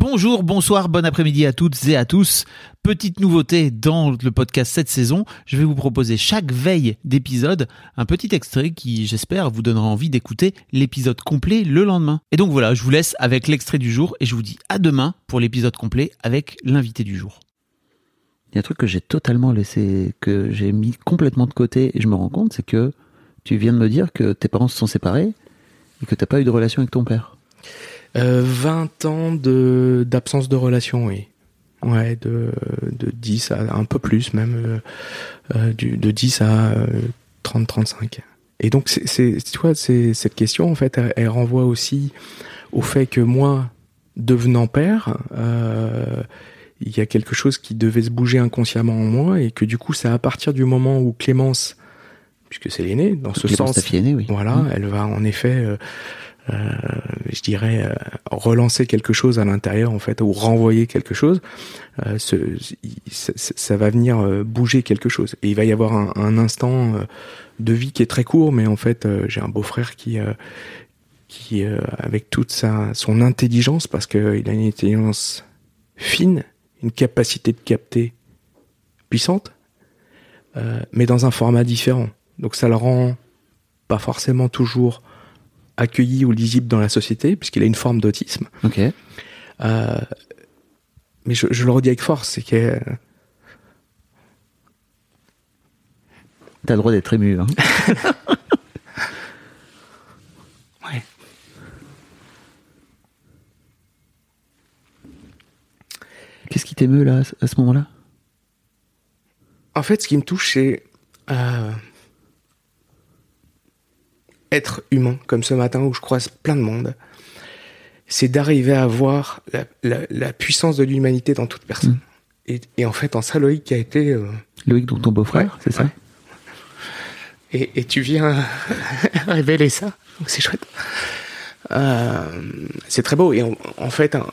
Bonjour, bonsoir, bon après-midi à toutes et à tous. Petite nouveauté dans le podcast cette saison, je vais vous proposer chaque veille d'épisode un petit extrait qui, j'espère, vous donnera envie d'écouter l'épisode complet le lendemain. Et donc voilà, je vous laisse avec l'extrait du jour et je vous dis à demain pour l'épisode complet avec l'invité du jour. Il y a un truc que j'ai totalement laissé, que j'ai mis complètement de côté et je me rends compte, c'est que tu viens de me dire que tes parents se sont séparés et que t'as pas eu de relation avec ton père. Euh, 20 ans de d'absence de relation, oui. Ouais, de, de 10 à un peu plus même, euh, euh, du, de 10 à 30-35. Et donc, c'est, tu vois, cette question, en fait, elle, elle, renvoie aussi au fait que moi, devenant père, euh, il y a quelque chose qui devait se bouger inconsciemment en moi et que du coup, c'est à partir du moment où Clémence, puisque c'est l'aînée, dans ce Clémence, sens, aînée, oui. voilà, Mmh. elle va en effet, euh, euh, je dirais, euh, relancer quelque chose à l'intérieur en fait, ou renvoyer quelque chose. Euh, ça, va venir euh, bouger quelque chose et il va y avoir un, un instant de vie qui est très court, mais en fait, j'ai un beau-frère qui qui, avec toute sa son intelligence, parce qu'il a une intelligence fine, une capacité de capter puissante, mais dans un format différent. Donc ça le rend pas forcément toujours accueilli ou lisible dans la société, puisqu'il a une forme d'autisme. Ok. Euh, mais je, je, le redis avec force, c'est que... T'as le droit d'être ému. Hein. ouais. Qu'est-ce qui t'émeut là, à ce moment-là? En fait, ce qui me touche, c'est euh, être humain, comme ce matin où je croise plein de monde. C'est d'arriver à voir la, la, la, puissance de l'humanité dans toute personne. Mmh. Et, et, en fait, en ça, Loïc a été... Euh... Loïc, donc ton beau-frère, ouais, c'est ça ouais. et, et, tu viens révéler ça. C'est chouette. Euh, c'est très beau. Et en, en fait, un,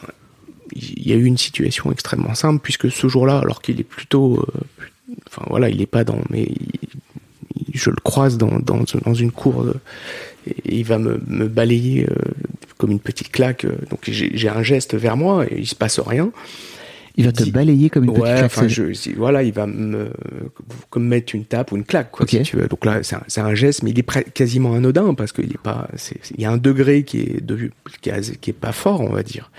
il y a eu une situation extrêmement simple puisque ce jour-là, alors qu'il est plutôt, euh, enfin voilà, il est pas dans, mais je le croise dans, une cour de, et il va me, me balayer euh, comme une petite claque. euh, Donc j'ai un geste vers moi et il se passe rien. Il va te balayer comme une ouais, petite. Enfin, je, voilà, il va me comme mettre une tape ou une claque, quoi, okay. si tu veux. Donc là, c'est un, un, geste, mais il est quasiment anodin parce qu'il est pas, il y a un degré qui est de, qui, qui est pas fort, on va dire.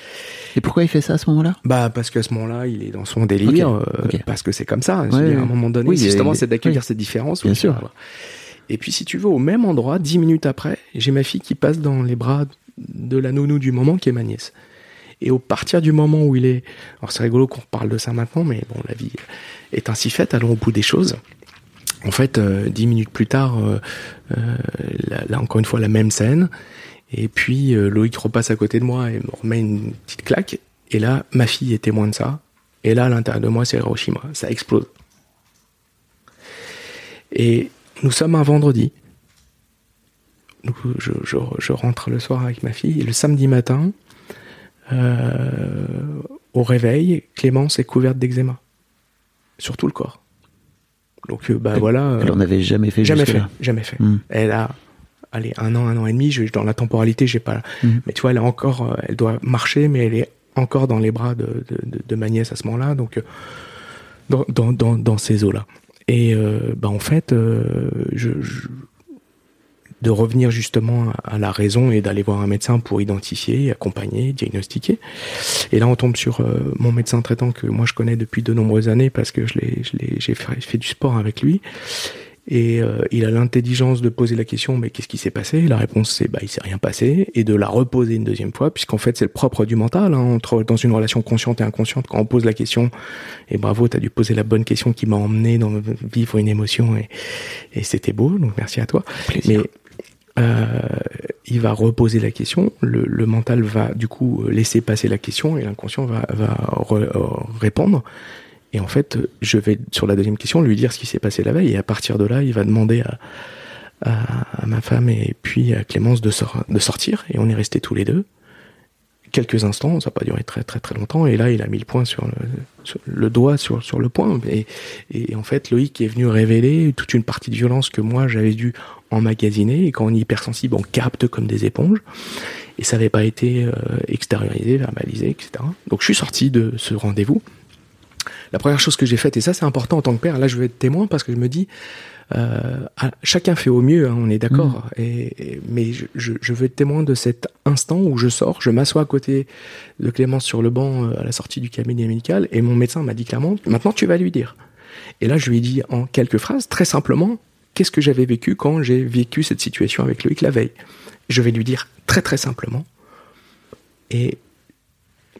Et pourquoi il fait ça à ce moment-là? Bah parce qu'à ce moment-là, il est dans son délire, okay. Euh, okay. parce que c'est comme ça. Ouais, à un moment donné, oui, justement, c'est d'accueillir oui. cette différence. Bien sûr. Et puis, si tu veux, au même endroit, dix minutes après, j'ai ma fille qui passe dans les bras de la nounou du moment, qui est ma nièce. Et au partir du moment où il est, alors c'est rigolo qu'on parle de ça maintenant, mais bon, la vie est ainsi faite. Allons au bout des choses. En fait, euh, dix minutes plus tard, euh, euh, là, encore une fois la même scène. Et puis euh, Loïc repasse à côté de moi et me remet une petite claque. Et là, ma fille est témoin de ça. Et là, à l'intérieur de moi, c'est Hiroshima. Ça explose. Et nous sommes un vendredi. Je, je, rentre le soir avec ma fille. Et le samedi matin, euh, au réveil, Clémence est couverte d'eczéma. Sur tout le corps. Donc, bah elle, voilà. Elle en avait jamais fait Jamais fait. Là. Jamais fait. Mm. Elle a, allez, un an, un an et demi. Je, dans la temporalité, j'ai pas. Mm. Mais tu vois, elle est encore, elle doit marcher, mais elle est encore dans les bras de, de, de, de ma nièce à ce moment-là. Donc, dans, dans, dans, dans ces eaux-là. Et euh, bah en fait, euh, je, je, de revenir justement à la raison et d'aller voir un médecin pour identifier, accompagner, diagnostiquer. Et là, on tombe sur euh, mon médecin traitant que moi je connais depuis de nombreuses années parce que je l'ai, j'ai fait, fait, du sport avec lui. Et euh, il a l'intelligence de poser la question, mais qu'est-ce qui s'est passé? La réponse c'est, bah il s'est rien passé, et de la reposer une deuxième fois, puisqu'en fait c'est le propre du mental. Hein, entre dans une relation consciente et inconsciente, quand on pose la question, et bravo, t'as dû poser la bonne question qui m'a emmené dans vivre une émotion, et, et c'était beau. Donc merci à toi. Plaisir. Mais euh, il va reposer la question, le, le, mental va du coup laisser passer la question et l'inconscient va, va re, répondre. Et en fait, je vais sur la deuxième question lui dire ce qui s'est passé la veille. Et à partir de là, il va demander à, à, à ma femme et puis à Clémence de, sor de sortir. Et on est restés tous les deux. Quelques instants, ça n'a pas duré très très très longtemps, et là il a mis le point sur le, le doigt sur, sur le point, et, et en fait Loïc est venu révéler toute une partie de violence que moi j'avais dû emmagasiner, et quand on est hypersensible, on capte comme des éponges, et ça n'avait pas été euh, extériorisé, verbalisé, etc. Donc je suis sorti de ce rendez-vous. La première chose que j'ai faite, et ça c'est important en tant que père, là je vais être témoin parce que je me dis, euh, chacun fait au mieux, hein, on est d'accord. Mmh. Et, et, mais je, je, je, veux être témoin de cet instant où je sors, je m'assois à côté de Clémence sur le banc euh, à la sortie du cabinet médical, et mon médecin m'a dit clairement maintenant tu vas lui dire. Et là je lui ai dit en quelques phrases, très simplement, qu'est-ce que j'avais vécu quand j'ai vécu cette situation avec Loïc la veille? Je vais lui dire très très simplement. Et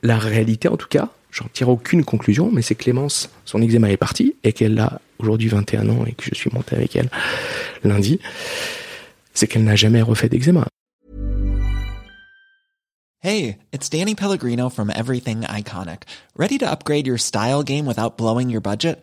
la réalité en tout cas, j'en tire aucune conclusion, mais c'est Clémence, son eczéma est parti et qu'elle a aujourd'hui 21 ans et que je suis monté avec elle lundi, c'est qu'elle n'a jamais refait d'eczéma. Hey, it's Danny Pellegrino from Everything Iconic. Ready to upgrade your style game without blowing your budget?